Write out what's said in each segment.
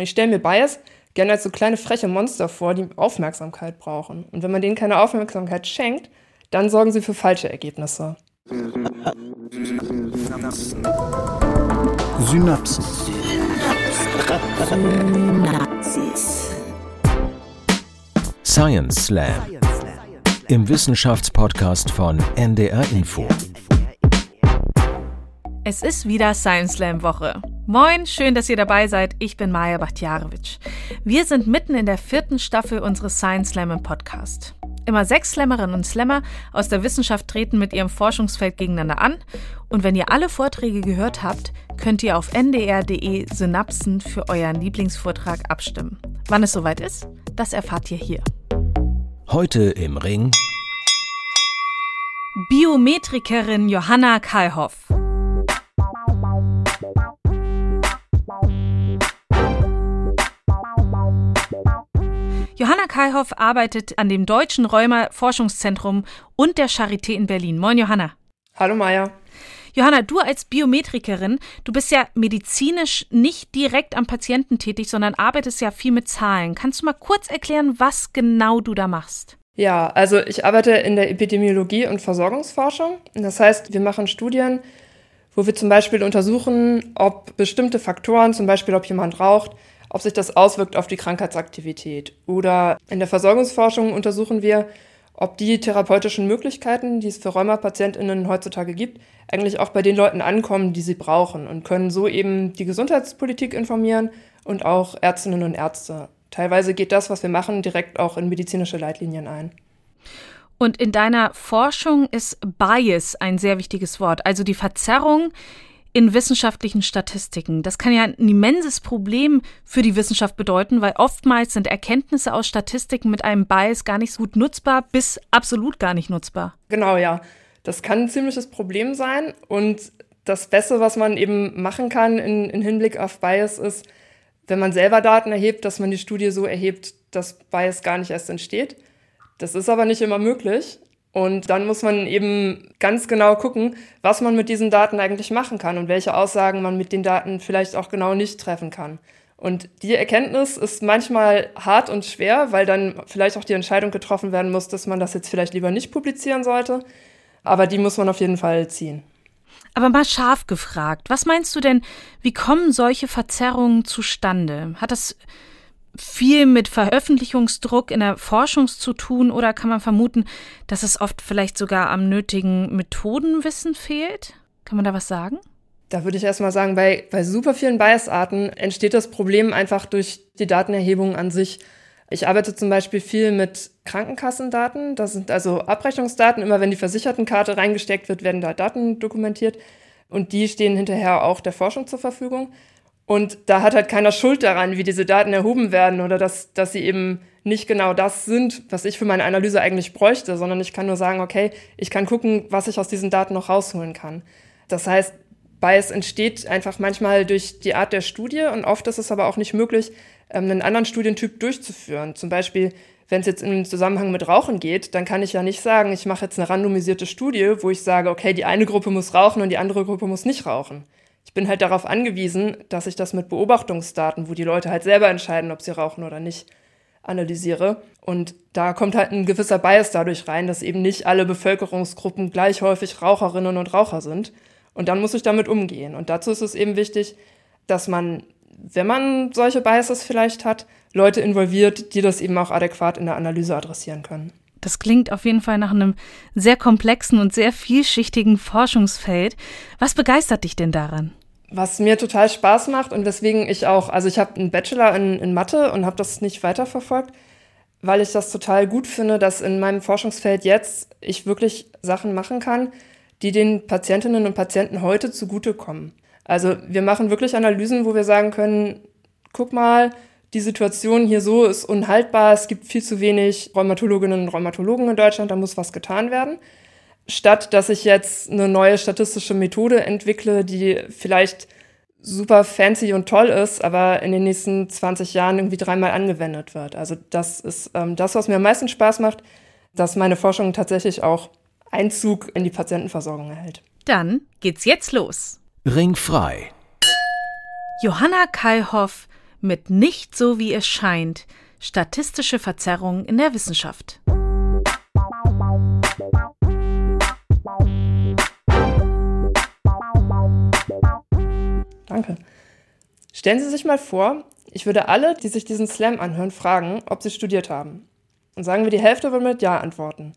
Ich stelle mir Bias gerne als so kleine freche Monster vor, die Aufmerksamkeit brauchen. Und wenn man denen keine Aufmerksamkeit schenkt, dann sorgen sie für falsche Ergebnisse. Synapsen. Science Slam. Im Wissenschaftspodcast von NDR Info. Es ist wieder Science Slam Woche. Moin, schön, dass ihr dabei seid. Ich bin Maja Bachtjarewitsch. Wir sind mitten in der vierten Staffel unseres Science Slam im Podcast. Immer sechs Slammerinnen und Slammer aus der Wissenschaft treten mit ihrem Forschungsfeld gegeneinander an. Und wenn ihr alle Vorträge gehört habt, könnt ihr auf ndr.de Synapsen für euren Lieblingsvortrag abstimmen. Wann es soweit ist, das erfahrt ihr hier. Heute im Ring Biometrikerin Johanna Kalhoff. Johanna Kalhoff arbeitet an dem Deutschen Rheuma-Forschungszentrum und der Charité in Berlin. Moin, Johanna. Hallo, Maja. Johanna, du als Biometrikerin, du bist ja medizinisch nicht direkt am Patienten tätig, sondern arbeitest ja viel mit Zahlen. Kannst du mal kurz erklären, was genau du da machst? Ja, also ich arbeite in der Epidemiologie und Versorgungsforschung. Das heißt, wir machen Studien, wo wir zum Beispiel untersuchen, ob bestimmte Faktoren, zum Beispiel ob jemand raucht, ob sich das auswirkt auf die Krankheitsaktivität. Oder in der Versorgungsforschung untersuchen wir, ob die therapeutischen Möglichkeiten, die es für Rheumapatientinnen heutzutage gibt, eigentlich auch bei den Leuten ankommen, die sie brauchen und können so eben die Gesundheitspolitik informieren und auch Ärztinnen und Ärzte. Teilweise geht das, was wir machen, direkt auch in medizinische Leitlinien ein. Und in deiner Forschung ist Bias ein sehr wichtiges Wort, also die Verzerrung in wissenschaftlichen Statistiken. Das kann ja ein immenses Problem für die Wissenschaft bedeuten, weil oftmals sind Erkenntnisse aus Statistiken mit einem Bias gar nicht so gut nutzbar bis absolut gar nicht nutzbar. Genau, ja. Das kann ein ziemliches Problem sein. Und das Beste, was man eben machen kann in, in Hinblick auf Bias, ist, wenn man selber Daten erhebt, dass man die Studie so erhebt, dass Bias gar nicht erst entsteht. Das ist aber nicht immer möglich. Und dann muss man eben ganz genau gucken, was man mit diesen Daten eigentlich machen kann und welche Aussagen man mit den Daten vielleicht auch genau nicht treffen kann. Und die Erkenntnis ist manchmal hart und schwer, weil dann vielleicht auch die Entscheidung getroffen werden muss, dass man das jetzt vielleicht lieber nicht publizieren sollte. Aber die muss man auf jeden Fall ziehen. Aber mal scharf gefragt, was meinst du denn, wie kommen solche Verzerrungen zustande? Hat das viel mit Veröffentlichungsdruck in der Forschung zu tun oder kann man vermuten, dass es oft vielleicht sogar am nötigen Methodenwissen fehlt? Kann man da was sagen? Da würde ich erstmal sagen, bei, bei super vielen Biasarten entsteht das Problem einfach durch die Datenerhebung an sich. Ich arbeite zum Beispiel viel mit Krankenkassendaten. Das sind also Abrechnungsdaten. Immer wenn die Versichertenkarte reingesteckt wird, werden da Daten dokumentiert. Und die stehen hinterher auch der Forschung zur Verfügung. Und da hat halt keiner Schuld daran, wie diese Daten erhoben werden oder dass, dass sie eben nicht genau das sind, was ich für meine Analyse eigentlich bräuchte, sondern ich kann nur sagen, okay, ich kann gucken, was ich aus diesen Daten noch rausholen kann. Das heißt, Bias entsteht einfach manchmal durch die Art der Studie und oft ist es aber auch nicht möglich, ähm, einen anderen Studientyp durchzuführen. Zum Beispiel, wenn es jetzt im Zusammenhang mit Rauchen geht, dann kann ich ja nicht sagen, ich mache jetzt eine randomisierte Studie, wo ich sage, okay, die eine Gruppe muss rauchen und die andere Gruppe muss nicht rauchen ich bin halt darauf angewiesen, dass ich das mit Beobachtungsdaten, wo die Leute halt selber entscheiden, ob sie rauchen oder nicht, analysiere. Und da kommt halt ein gewisser Bias dadurch rein, dass eben nicht alle Bevölkerungsgruppen gleich häufig Raucherinnen und Raucher sind. Und dann muss ich damit umgehen. Und dazu ist es eben wichtig, dass man, wenn man solche Biases vielleicht hat, Leute involviert, die das eben auch adäquat in der Analyse adressieren können. Das klingt auf jeden Fall nach einem sehr komplexen und sehr vielschichtigen Forschungsfeld. Was begeistert dich denn daran? Was mir total Spaß macht und weswegen ich auch, also ich habe einen Bachelor in, in Mathe und habe das nicht weiterverfolgt, weil ich das total gut finde, dass in meinem Forschungsfeld jetzt ich wirklich Sachen machen kann, die den Patientinnen und Patienten heute zugutekommen. Also wir machen wirklich Analysen, wo wir sagen können, guck mal, die Situation hier so ist unhaltbar, es gibt viel zu wenig Rheumatologinnen und Rheumatologen in Deutschland, da muss was getan werden. Statt dass ich jetzt eine neue statistische Methode entwickle, die vielleicht super fancy und toll ist, aber in den nächsten 20 Jahren irgendwie dreimal angewendet wird. Also das ist ähm, das, was mir am meisten Spaß macht, dass meine Forschung tatsächlich auch Einzug in die Patientenversorgung erhält. Dann geht's jetzt los. Ringfrei. Johanna Kallhoff mit Nicht so wie es scheint. Statistische Verzerrungen in der Wissenschaft. Danke. Stellen Sie sich mal vor, ich würde alle, die sich diesen Slam anhören, fragen, ob sie studiert haben. Und sagen wir, die Hälfte würde mit Ja antworten.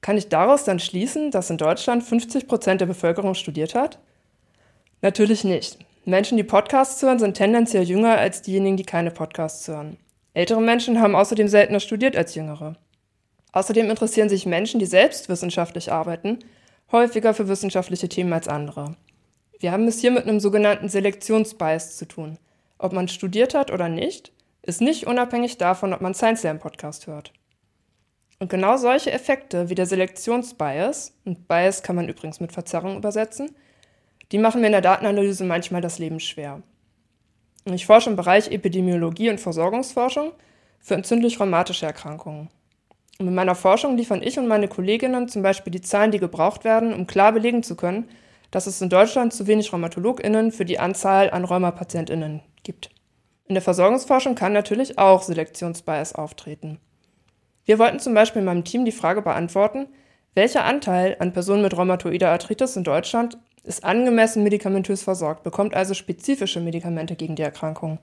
Kann ich daraus dann schließen, dass in Deutschland 50 Prozent der Bevölkerung studiert hat? Natürlich nicht. Menschen, die Podcasts hören, sind tendenziell jünger als diejenigen, die keine Podcasts hören. Ältere Menschen haben außerdem seltener studiert als jüngere. Außerdem interessieren sich Menschen, die selbst wissenschaftlich arbeiten, häufiger für wissenschaftliche Themen als andere. Wir haben es hier mit einem sogenannten Selektionsbias zu tun. Ob man studiert hat oder nicht, ist nicht unabhängig davon, ob man Science Slam Podcast hört. Und genau solche Effekte wie der Selektionsbias, und Bias kann man übrigens mit Verzerrung übersetzen, die machen mir in der Datenanalyse manchmal das Leben schwer. Ich forsche im Bereich Epidemiologie und Versorgungsforschung für entzündlich-rheumatische Erkrankungen. Und mit meiner Forschung liefern ich und meine Kolleginnen zum Beispiel die Zahlen, die gebraucht werden, um klar belegen zu können, dass es in Deutschland zu wenig RheumatologInnen für die Anzahl an RheumapatientInnen gibt. In der Versorgungsforschung kann natürlich auch Selektionsbias auftreten. Wir wollten zum Beispiel in meinem Team die Frage beantworten, welcher Anteil an Personen mit rheumatoider Arthritis in Deutschland ist angemessen medikamentös versorgt, bekommt also spezifische Medikamente gegen die Erkrankung.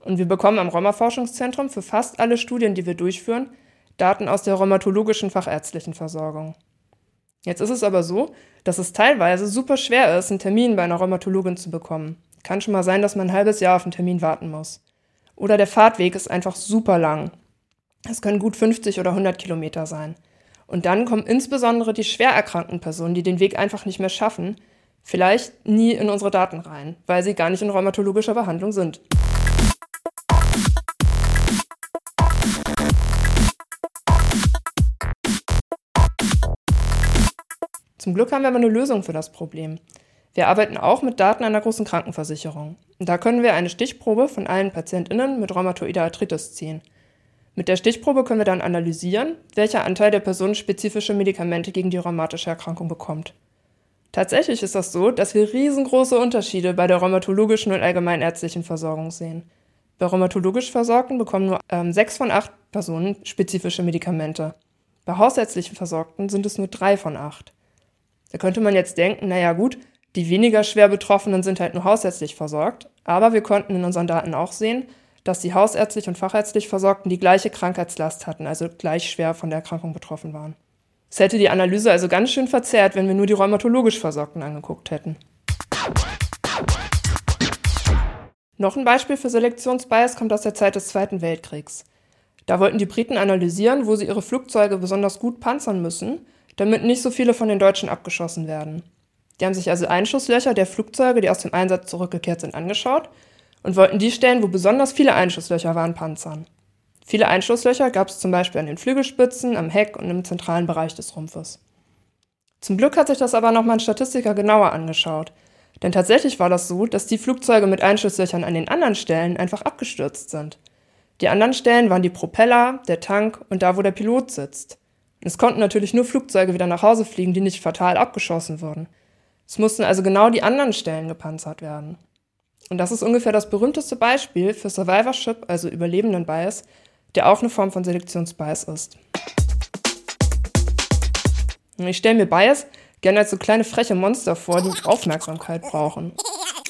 Und wir bekommen am Rheuma-Forschungszentrum für fast alle Studien, die wir durchführen, Daten aus der rheumatologischen fachärztlichen Versorgung. Jetzt ist es aber so, dass es teilweise super schwer ist, einen Termin bei einer Rheumatologin zu bekommen. Kann schon mal sein, dass man ein halbes Jahr auf einen Termin warten muss. Oder der Fahrtweg ist einfach super lang. Es können gut 50 oder 100 Kilometer sein. Und dann kommen insbesondere die schwer erkrankten Personen, die den Weg einfach nicht mehr schaffen, vielleicht nie in unsere Daten rein, weil sie gar nicht in rheumatologischer Behandlung sind. Zum Glück haben wir aber eine Lösung für das Problem. Wir arbeiten auch mit Daten einer großen Krankenversicherung. da können wir eine Stichprobe von allen PatientInnen mit rheumatoider Arthritis ziehen. Mit der Stichprobe können wir dann analysieren, welcher Anteil der Personen spezifische Medikamente gegen die rheumatische Erkrankung bekommt. Tatsächlich ist das so, dass wir riesengroße Unterschiede bei der rheumatologischen und allgemeinärztlichen Versorgung sehen. Bei rheumatologisch Versorgten bekommen nur ähm, sechs von acht Personen spezifische Medikamente. Bei hausärztlichen Versorgten sind es nur drei von acht. Da könnte man jetzt denken, naja gut, die weniger schwer Betroffenen sind halt nur hausärztlich versorgt, aber wir konnten in unseren Daten auch sehen, dass die hausärztlich und fachärztlich Versorgten die gleiche Krankheitslast hatten, also gleich schwer von der Erkrankung betroffen waren. Es hätte die Analyse also ganz schön verzerrt, wenn wir nur die rheumatologisch Versorgten angeguckt hätten. Noch ein Beispiel für Selektionsbias kommt aus der Zeit des Zweiten Weltkriegs. Da wollten die Briten analysieren, wo sie ihre Flugzeuge besonders gut panzern müssen, damit nicht so viele von den Deutschen abgeschossen werden. Die haben sich also Einschusslöcher der Flugzeuge, die aus dem Einsatz zurückgekehrt sind, angeschaut und wollten die Stellen, wo besonders viele Einschusslöcher waren, panzern. Viele Einschusslöcher gab es zum Beispiel an den Flügelspitzen, am Heck und im zentralen Bereich des Rumpfes. Zum Glück hat sich das aber nochmal ein Statistiker genauer angeschaut. Denn tatsächlich war das so, dass die Flugzeuge mit Einschusslöchern an den anderen Stellen einfach abgestürzt sind. Die anderen Stellen waren die Propeller, der Tank und da, wo der Pilot sitzt. Es konnten natürlich nur Flugzeuge wieder nach Hause fliegen, die nicht fatal abgeschossen wurden. Es mussten also genau die anderen Stellen gepanzert werden. Und das ist ungefähr das berühmteste Beispiel für Survivorship, also Überlebenden Bias, der auch eine Form von Selektionsbias ist. Ich stelle mir Bias gerne als so kleine freche Monster vor, die Aufmerksamkeit brauchen.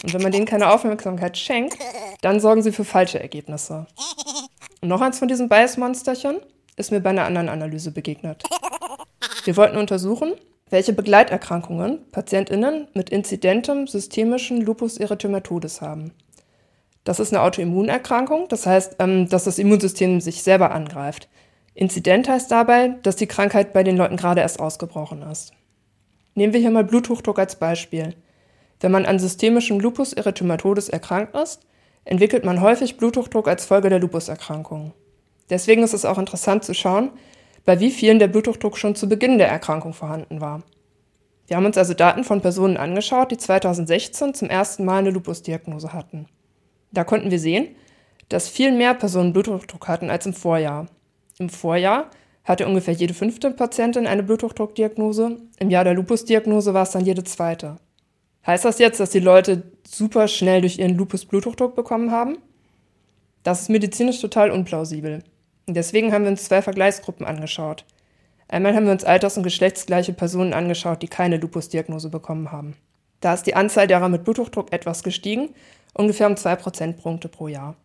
Und wenn man denen keine Aufmerksamkeit schenkt, dann sorgen sie für falsche Ergebnisse. Und noch eins von diesen Bias-Monsterchen ist mir bei einer anderen Analyse begegnet. Wir wollten untersuchen, welche Begleiterkrankungen PatientInnen mit inzidentem systemischen Lupus erythematodes haben. Das ist eine Autoimmunerkrankung, das heißt, ähm, dass das Immunsystem sich selber angreift. Inzident heißt dabei, dass die Krankheit bei den Leuten gerade erst ausgebrochen ist. Nehmen wir hier mal Bluthochdruck als Beispiel. Wenn man an systemischem Lupus erythematodes erkrankt ist, entwickelt man häufig Bluthochdruck als Folge der Lupuserkrankung. Deswegen ist es auch interessant zu schauen, bei wie vielen der Bluthochdruck schon zu Beginn der Erkrankung vorhanden war. Wir haben uns also Daten von Personen angeschaut, die 2016 zum ersten Mal eine Lupusdiagnose hatten. Da konnten wir sehen, dass viel mehr Personen Bluthochdruck hatten als im Vorjahr. Im Vorjahr hatte ungefähr jede fünfte Patientin eine Bluthochdruckdiagnose, im Jahr der Lupusdiagnose war es dann jede zweite. Heißt das jetzt, dass die Leute super schnell durch ihren Lupus Bluthochdruck bekommen haben? Das ist medizinisch total unplausibel. Deswegen haben wir uns zwei Vergleichsgruppen angeschaut. Einmal haben wir uns alters- und geschlechtsgleiche Personen angeschaut, die keine Lupusdiagnose bekommen haben. Da ist die Anzahl derer mit Bluthochdruck etwas gestiegen, ungefähr um zwei Prozentpunkte pro Jahr.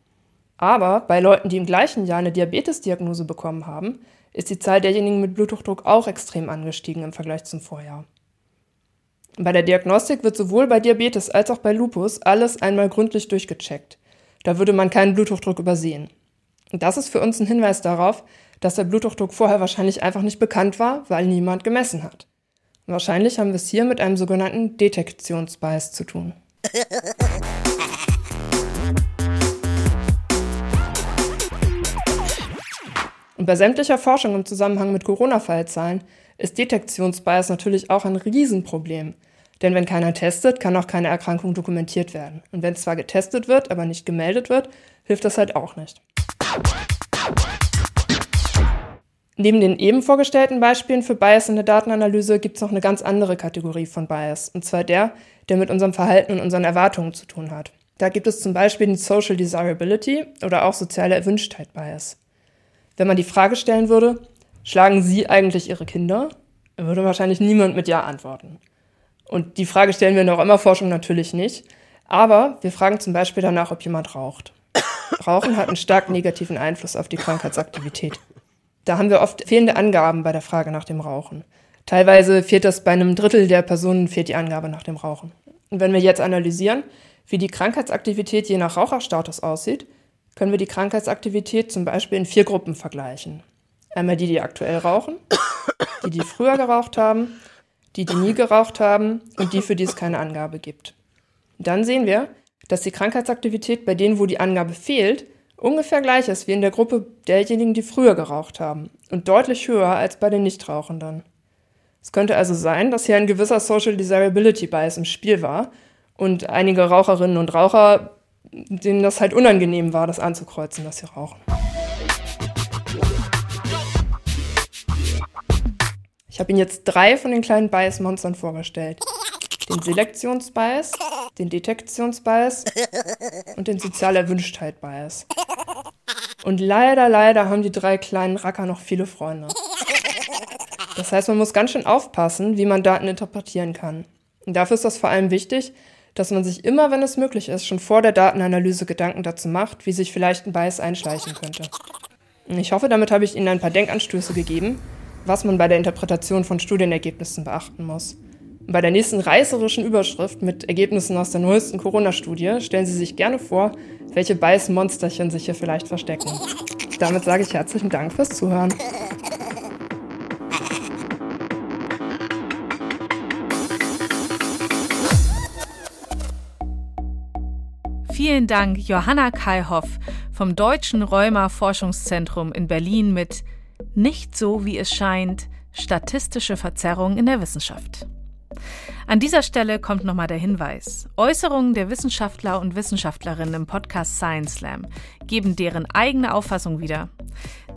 Aber bei Leuten, die im gleichen Jahr eine Diabetesdiagnose bekommen haben, ist die Zahl derjenigen mit Bluthochdruck auch extrem angestiegen im Vergleich zum Vorjahr. Bei der Diagnostik wird sowohl bei Diabetes als auch bei Lupus alles einmal gründlich durchgecheckt. Da würde man keinen Bluthochdruck übersehen. Und das ist für uns ein Hinweis darauf, dass der Bluthochdruck vorher wahrscheinlich einfach nicht bekannt war, weil niemand gemessen hat. Wahrscheinlich haben wir es hier mit einem sogenannten Detektionsbias zu tun. Und bei sämtlicher Forschung im Zusammenhang mit Corona-Fallzahlen ist Detektionsbias natürlich auch ein Riesenproblem. Denn wenn keiner testet, kann auch keine Erkrankung dokumentiert werden. Und wenn zwar getestet wird, aber nicht gemeldet wird, hilft das halt auch nicht. Neben den eben vorgestellten Beispielen für Bias in der Datenanalyse gibt es noch eine ganz andere Kategorie von Bias, und zwar der, der mit unserem Verhalten und unseren Erwartungen zu tun hat. Da gibt es zum Beispiel den Social Desirability oder auch soziale Erwünschtheit Bias. Wenn man die Frage stellen würde, schlagen Sie eigentlich Ihre Kinder? Würde wahrscheinlich niemand mit Ja antworten. Und die Frage stellen wir in der Römerforschung natürlich nicht. Aber wir fragen zum Beispiel danach, ob jemand raucht. Rauchen hat einen stark negativen Einfluss auf die Krankheitsaktivität. Da haben wir oft fehlende Angaben bei der Frage nach dem Rauchen. Teilweise fehlt das bei einem Drittel der Personen, fehlt die Angabe nach dem Rauchen. Und wenn wir jetzt analysieren, wie die Krankheitsaktivität je nach Raucherstatus aussieht, können wir die Krankheitsaktivität zum Beispiel in vier Gruppen vergleichen. Einmal die, die aktuell rauchen, die, die früher geraucht haben, die, die nie geraucht haben und die, für die es keine Angabe gibt. Dann sehen wir, dass die Krankheitsaktivität bei denen, wo die Angabe fehlt, ungefähr gleich ist wie in der Gruppe derjenigen, die früher geraucht haben und deutlich höher als bei den Nichtrauchenden. Es könnte also sein, dass hier ein gewisser Social Desirability Bias im Spiel war und einige Raucherinnen und Raucher denen das halt unangenehm war, das anzukreuzen, dass sie rauchen. Ich habe Ihnen jetzt drei von den kleinen Bias-Monstern vorgestellt. Den Selektionsbias, den Detektionsbias und den Sozial-Erwünschtheit-Bias. Und leider, leider haben die drei kleinen Racker noch viele Freunde. Das heißt, man muss ganz schön aufpassen, wie man Daten interpretieren kann. Und dafür ist das vor allem wichtig, dass man sich immer, wenn es möglich ist, schon vor der Datenanalyse Gedanken dazu macht, wie sich vielleicht ein Bias einschleichen könnte. Ich hoffe, damit habe ich Ihnen ein paar Denkanstöße gegeben, was man bei der Interpretation von Studienergebnissen beachten muss. Bei der nächsten reißerischen Überschrift mit Ergebnissen aus der neuesten Corona-Studie stellen Sie sich gerne vor, welche Bias-Monsterchen sich hier vielleicht verstecken. Damit sage ich herzlichen Dank fürs Zuhören. Vielen Dank, Johanna Kaihoff vom Deutschen Rheuma-Forschungszentrum in Berlin mit Nicht so, wie es scheint, statistische Verzerrung in der Wissenschaft. An dieser Stelle kommt nochmal der Hinweis. Äußerungen der Wissenschaftler und Wissenschaftlerinnen im Podcast Science Slam geben deren eigene Auffassung wieder.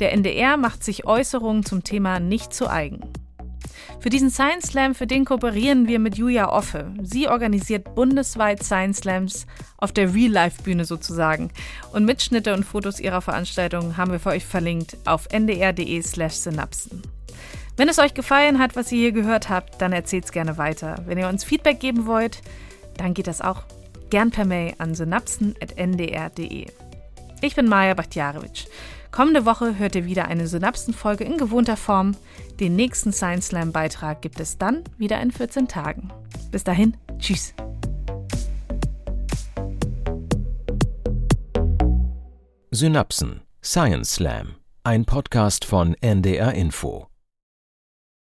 Der NDR macht sich Äußerungen zum Thema nicht zu eigen. Für diesen Science Slam, für den kooperieren wir mit Julia Offe. Sie organisiert bundesweit Science Slams auf der Real-Life-Bühne sozusagen. Und Mitschnitte und Fotos ihrer Veranstaltungen haben wir für euch verlinkt auf ndr.de slash synapsen. Wenn es euch gefallen hat, was ihr hier gehört habt, dann erzählt es gerne weiter. Wenn ihr uns Feedback geben wollt, dann geht das auch gern per Mail an synapsen.ndr.de. Ich bin Maja Bachtjarewitsch. Kommende Woche hört ihr wieder eine Synapsenfolge in gewohnter Form. Den nächsten Science Slam Beitrag gibt es dann wieder in 14 Tagen. Bis dahin, tschüss. Synapsen Science Slam, ein Podcast von NDR Info.